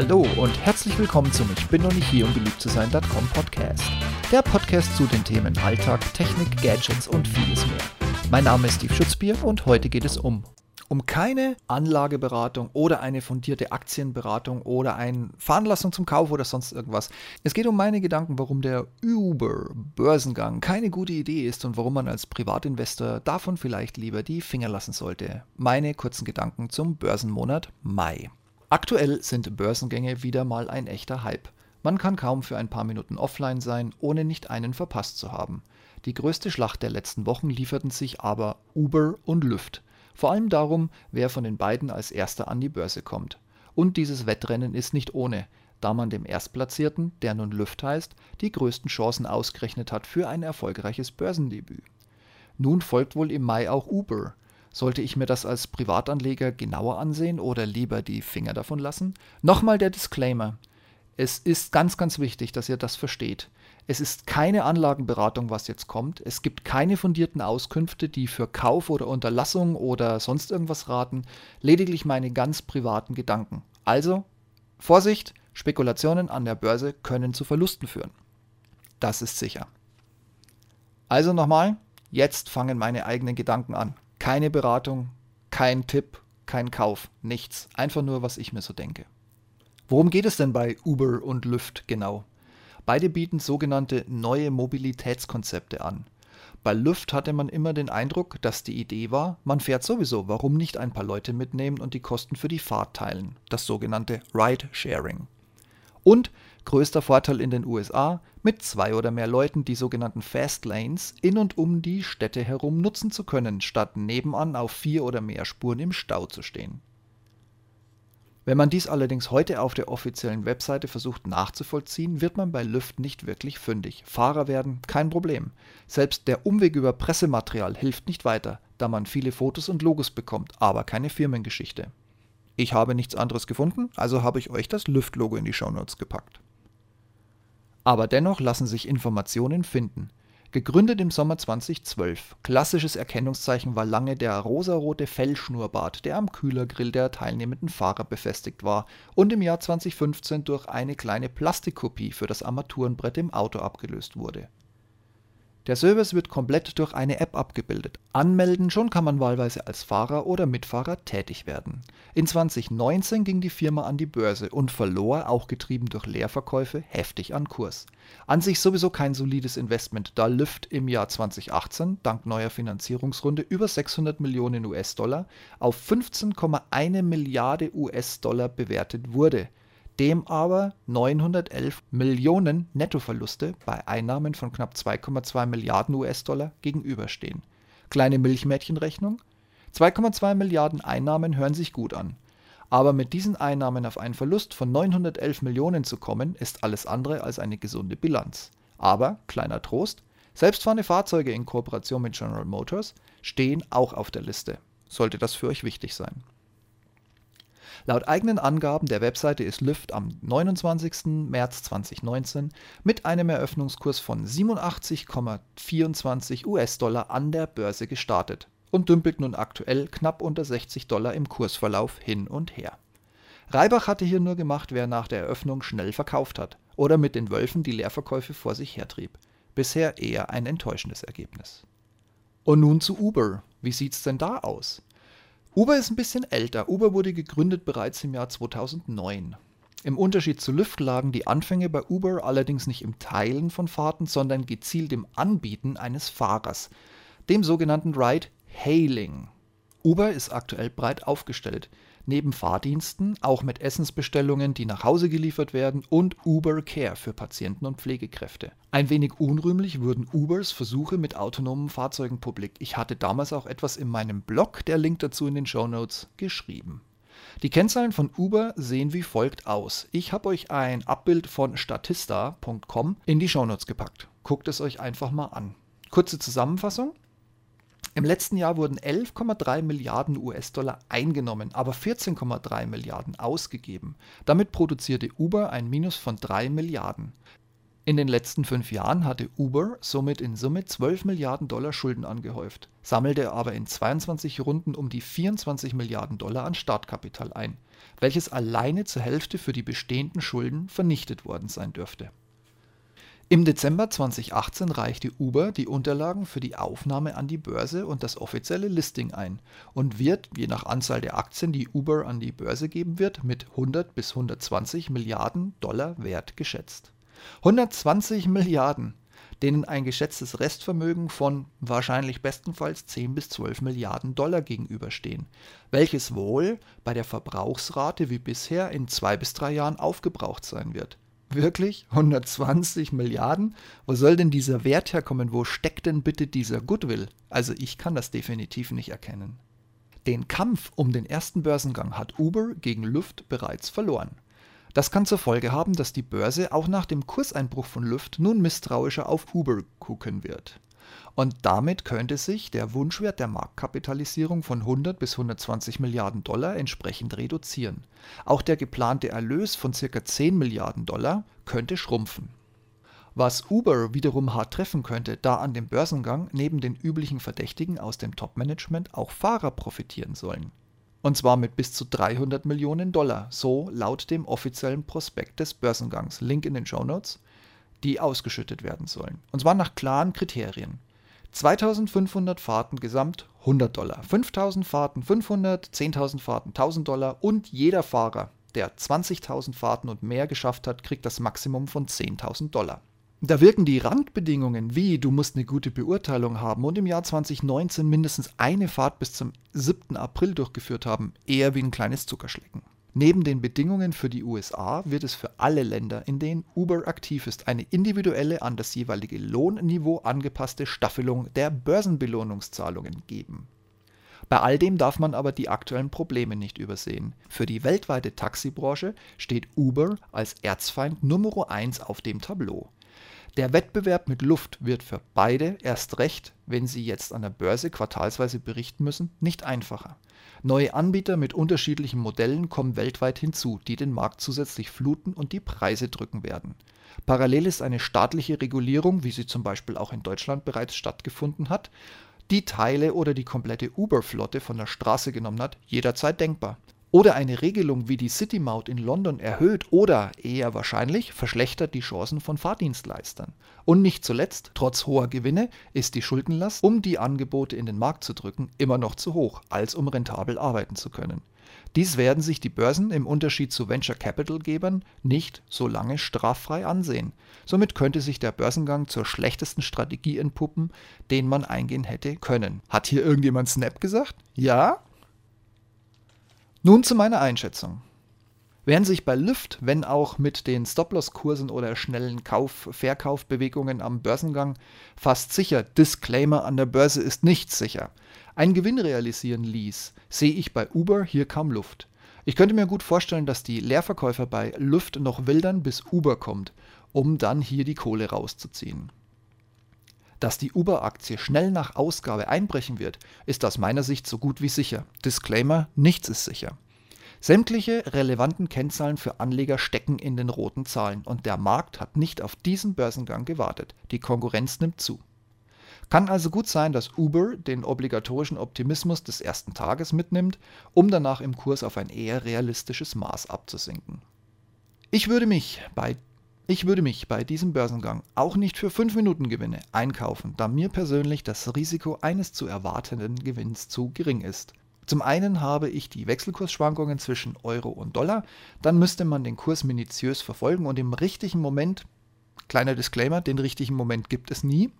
Hallo und herzlich willkommen zum Ich bin noch nicht hier, um beliebt zu sein.com Podcast. Der Podcast zu den Themen Alltag, Technik, Gadgets und vieles mehr. Mein Name ist Steve Schutzbier und heute geht es um um keine Anlageberatung oder eine fundierte Aktienberatung oder eine Veranlassung zum Kauf oder sonst irgendwas. Es geht um meine Gedanken, warum der Uber-Börsengang keine gute Idee ist und warum man als Privatinvestor davon vielleicht lieber die Finger lassen sollte. Meine kurzen Gedanken zum Börsenmonat Mai. Aktuell sind Börsengänge wieder mal ein echter Hype. Man kann kaum für ein paar Minuten offline sein, ohne nicht einen verpasst zu haben. Die größte Schlacht der letzten Wochen lieferten sich aber Uber und Lyft. Vor allem darum, wer von den beiden als erster an die Börse kommt. Und dieses Wettrennen ist nicht ohne, da man dem Erstplatzierten, der nun Lyft heißt, die größten Chancen ausgerechnet hat für ein erfolgreiches Börsendebüt. Nun folgt wohl im Mai auch Uber. Sollte ich mir das als Privatanleger genauer ansehen oder lieber die Finger davon lassen? Nochmal der Disclaimer. Es ist ganz, ganz wichtig, dass ihr das versteht. Es ist keine Anlagenberatung, was jetzt kommt. Es gibt keine fundierten Auskünfte, die für Kauf oder Unterlassung oder sonst irgendwas raten. Lediglich meine ganz privaten Gedanken. Also, Vorsicht, Spekulationen an der Börse können zu Verlusten führen. Das ist sicher. Also nochmal, jetzt fangen meine eigenen Gedanken an. Keine Beratung, kein Tipp, kein Kauf, nichts. Einfach nur, was ich mir so denke. Worum geht es denn bei Uber und Lyft genau? Beide bieten sogenannte neue Mobilitätskonzepte an. Bei Lyft hatte man immer den Eindruck, dass die Idee war, man fährt sowieso, warum nicht ein paar Leute mitnehmen und die Kosten für die Fahrt teilen, das sogenannte Ride-Sharing. Und größter Vorteil in den USA, mit zwei oder mehr Leuten die sogenannten Fast Lanes in und um die Städte herum nutzen zu können, statt nebenan auf vier oder mehr Spuren im Stau zu stehen. Wenn man dies allerdings heute auf der offiziellen Webseite versucht nachzuvollziehen, wird man bei Lyft nicht wirklich fündig. Fahrer werden kein Problem. Selbst der Umweg über Pressematerial hilft nicht weiter, da man viele Fotos und Logos bekommt, aber keine Firmengeschichte. Ich habe nichts anderes gefunden, also habe ich euch das Lyft-Logo in die Shownotes gepackt. Aber dennoch lassen sich Informationen finden. Gegründet im Sommer 2012. Klassisches Erkennungszeichen war lange der rosarote Fellschnurrbart, der am Kühlergrill der teilnehmenden Fahrer befestigt war und im Jahr 2015 durch eine kleine Plastikkopie für das Armaturenbrett im Auto abgelöst wurde der Service wird komplett durch eine App abgebildet. Anmelden, schon kann man wahlweise als Fahrer oder Mitfahrer tätig werden. In 2019 ging die Firma an die Börse und verlor, auch getrieben durch Leerverkäufe, heftig an Kurs. An sich sowieso kein solides Investment, da Lyft im Jahr 2018 dank neuer Finanzierungsrunde über 600 Millionen US-Dollar auf 15,1 Milliarde US-Dollar bewertet wurde dem aber 911 Millionen Nettoverluste bei Einnahmen von knapp 2,2 Milliarden US-Dollar gegenüberstehen. Kleine Milchmädchenrechnung? 2,2 Milliarden Einnahmen hören sich gut an. Aber mit diesen Einnahmen auf einen Verlust von 911 Millionen zu kommen, ist alles andere als eine gesunde Bilanz. Aber, kleiner Trost, selbstfahrende Fahrzeuge in Kooperation mit General Motors stehen auch auf der Liste. Sollte das für euch wichtig sein. Laut eigenen Angaben der Webseite ist Lyft am 29. März 2019 mit einem Eröffnungskurs von 87,24 US-Dollar an der Börse gestartet und dümpelt nun aktuell knapp unter 60 Dollar im Kursverlauf hin und her. Reibach hatte hier nur gemacht, wer nach der Eröffnung schnell verkauft hat oder mit den Wölfen die Leerverkäufe vor sich hertrieb. Bisher eher ein enttäuschendes Ergebnis. Und nun zu Uber. Wie sieht's denn da aus? Uber ist ein bisschen älter. Uber wurde gegründet bereits im Jahr 2009. Im Unterschied zu Lyft lagen die Anfänge bei Uber allerdings nicht im Teilen von Fahrten, sondern gezielt im Anbieten eines Fahrers, dem sogenannten Ride Hailing. Uber ist aktuell breit aufgestellt neben Fahrdiensten auch mit Essensbestellungen, die nach Hause geliefert werden und Uber Care für Patienten und Pflegekräfte. Ein wenig unrühmlich wurden Ubers Versuche mit autonomen Fahrzeugen publik. Ich hatte damals auch etwas in meinem Blog, der Link dazu in den Show Notes, geschrieben. Die Kennzahlen von Uber sehen wie folgt aus. Ich habe euch ein Abbild von statista.com in die Shownotes gepackt. Guckt es euch einfach mal an. Kurze Zusammenfassung. Im letzten Jahr wurden 11,3 Milliarden US-Dollar eingenommen, aber 14,3 Milliarden ausgegeben. Damit produzierte Uber ein Minus von 3 Milliarden. In den letzten fünf Jahren hatte Uber somit in Summe 12 Milliarden Dollar Schulden angehäuft, sammelte aber in 22 Runden um die 24 Milliarden Dollar an Startkapital ein, welches alleine zur Hälfte für die bestehenden Schulden vernichtet worden sein dürfte. Im Dezember 2018 reichte Uber die Unterlagen für die Aufnahme an die Börse und das offizielle Listing ein und wird, je nach Anzahl der Aktien, die Uber an die Börse geben wird, mit 100 bis 120 Milliarden Dollar Wert geschätzt. 120 Milliarden, denen ein geschätztes Restvermögen von wahrscheinlich bestenfalls 10 bis 12 Milliarden Dollar gegenüberstehen, welches wohl bei der Verbrauchsrate wie bisher in zwei bis drei Jahren aufgebraucht sein wird. Wirklich? 120 Milliarden? Wo soll denn dieser Wert herkommen? Wo steckt denn bitte dieser Goodwill? Also ich kann das definitiv nicht erkennen. Den Kampf um den ersten Börsengang hat Uber gegen Luft bereits verloren. Das kann zur Folge haben, dass die Börse auch nach dem Kurseinbruch von Lyft nun misstrauischer auf Uber gucken wird. Und damit könnte sich der Wunschwert der Marktkapitalisierung von 100 bis 120 Milliarden Dollar entsprechend reduzieren. Auch der geplante Erlös von ca. 10 Milliarden Dollar könnte schrumpfen. Was Uber wiederum hart treffen könnte, da an dem Börsengang neben den üblichen Verdächtigen aus dem Topmanagement auch Fahrer profitieren sollen. Und zwar mit bis zu 300 Millionen Dollar, so laut dem offiziellen Prospekt des Börsengangs, Link in den Show Notes, die ausgeschüttet werden sollen. Und zwar nach klaren Kriterien. 2500 Fahrten gesamt 100 Dollar, 5000 Fahrten 500, 10.000 Fahrten 1000 Dollar und jeder Fahrer, der 20.000 Fahrten und mehr geschafft hat, kriegt das Maximum von 10.000 Dollar. Da wirken die Randbedingungen wie du musst eine gute Beurteilung haben und im Jahr 2019 mindestens eine Fahrt bis zum 7. April durchgeführt haben, eher wie ein kleines Zuckerschlecken. Neben den Bedingungen für die USA wird es für alle Länder, in denen Uber aktiv ist, eine individuelle an das jeweilige Lohnniveau angepasste Staffelung der Börsenbelohnungszahlungen geben. Bei all dem darf man aber die aktuellen Probleme nicht übersehen. Für die weltweite Taxibranche steht Uber als Erzfeind Nummer 1 auf dem Tableau. Der Wettbewerb mit Luft wird für beide erst recht, wenn sie jetzt an der Börse quartalsweise berichten müssen, nicht einfacher. Neue Anbieter mit unterschiedlichen Modellen kommen weltweit hinzu, die den Markt zusätzlich fluten und die Preise drücken werden. Parallel ist eine staatliche Regulierung, wie sie zum Beispiel auch in Deutschland bereits stattgefunden hat, die Teile oder die komplette Uber-Flotte von der Straße genommen hat, jederzeit denkbar oder eine Regelung wie die City Maut in London erhöht oder eher wahrscheinlich verschlechtert die Chancen von Fahrdienstleistern. Und nicht zuletzt, trotz hoher Gewinne ist die Schuldenlast, um die Angebote in den Markt zu drücken, immer noch zu hoch, als um rentabel arbeiten zu können. Dies werden sich die Börsen im Unterschied zu Venture Capital Gebern nicht so lange straffrei ansehen. Somit könnte sich der Börsengang zur schlechtesten Strategie entpuppen, den man eingehen hätte können. Hat hier irgendjemand Snap gesagt? Ja? Nun zu meiner Einschätzung. Während sich bei Lyft, wenn auch mit den Stop-Loss-Kursen oder schnellen Kauf-Verkaufbewegungen am Börsengang, fast sicher Disclaimer an der Börse ist nicht sicher, einen Gewinn realisieren ließ, sehe ich bei Uber hier kaum Luft. Ich könnte mir gut vorstellen, dass die Leerverkäufer bei Lyft noch wildern, bis Uber kommt, um dann hier die Kohle rauszuziehen. Dass die Uber-Aktie schnell nach Ausgabe einbrechen wird, ist aus meiner Sicht so gut wie sicher. Disclaimer, nichts ist sicher. Sämtliche relevanten Kennzahlen für Anleger stecken in den roten Zahlen und der Markt hat nicht auf diesen Börsengang gewartet. Die Konkurrenz nimmt zu. Kann also gut sein, dass Uber den obligatorischen Optimismus des ersten Tages mitnimmt, um danach im Kurs auf ein eher realistisches Maß abzusinken. Ich würde mich bei ich würde mich bei diesem Börsengang auch nicht für 5 Minuten Gewinne einkaufen, da mir persönlich das Risiko eines zu erwartenden Gewinns zu gering ist. Zum einen habe ich die Wechselkursschwankungen zwischen Euro und Dollar, dann müsste man den Kurs minutiös verfolgen und im richtigen Moment, kleiner Disclaimer, den richtigen Moment gibt es nie,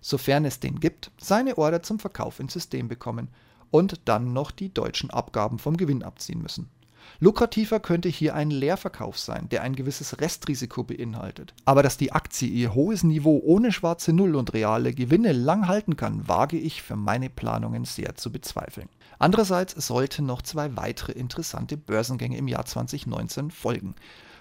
sofern es den gibt, seine Order zum Verkauf ins System bekommen und dann noch die deutschen Abgaben vom Gewinn abziehen müssen. Lukrativer könnte hier ein Leerverkauf sein, der ein gewisses Restrisiko beinhaltet. Aber dass die Aktie ihr hohes Niveau ohne schwarze Null und reale Gewinne lang halten kann, wage ich für meine Planungen sehr zu bezweifeln. Andererseits sollten noch zwei weitere interessante Börsengänge im Jahr 2019 folgen.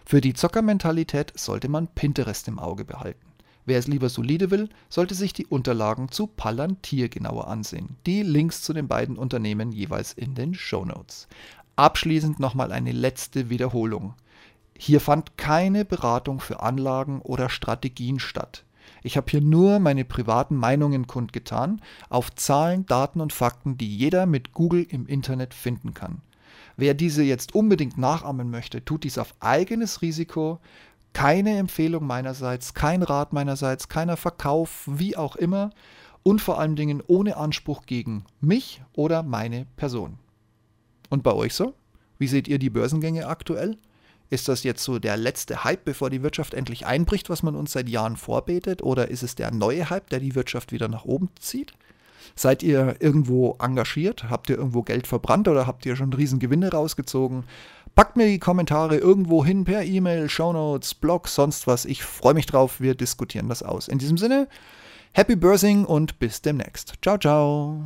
Für die Zockermentalität sollte man Pinterest im Auge behalten. Wer es lieber solide will, sollte sich die Unterlagen zu Palantir genauer ansehen. Die Links zu den beiden Unternehmen jeweils in den Show Notes. Abschließend nochmal eine letzte Wiederholung. Hier fand keine Beratung für Anlagen oder Strategien statt. Ich habe hier nur meine privaten Meinungen kundgetan, auf Zahlen, Daten und Fakten, die jeder mit Google im Internet finden kann. Wer diese jetzt unbedingt nachahmen möchte, tut dies auf eigenes Risiko. Keine Empfehlung meinerseits, kein Rat meinerseits, keiner Verkauf, wie auch immer. Und vor allen Dingen ohne Anspruch gegen mich oder meine Person. Und bei euch so? Wie seht ihr die Börsengänge aktuell? Ist das jetzt so der letzte Hype, bevor die Wirtschaft endlich einbricht, was man uns seit Jahren vorbetet? Oder ist es der neue Hype, der die Wirtschaft wieder nach oben zieht? Seid ihr irgendwo engagiert? Habt ihr irgendwo Geld verbrannt oder habt ihr schon Riesengewinne rausgezogen? Packt mir die Kommentare irgendwo hin per E-Mail, Shownotes, Blog, sonst was. Ich freue mich drauf. Wir diskutieren das aus. In diesem Sinne, Happy Bursing und bis demnächst. Ciao, ciao.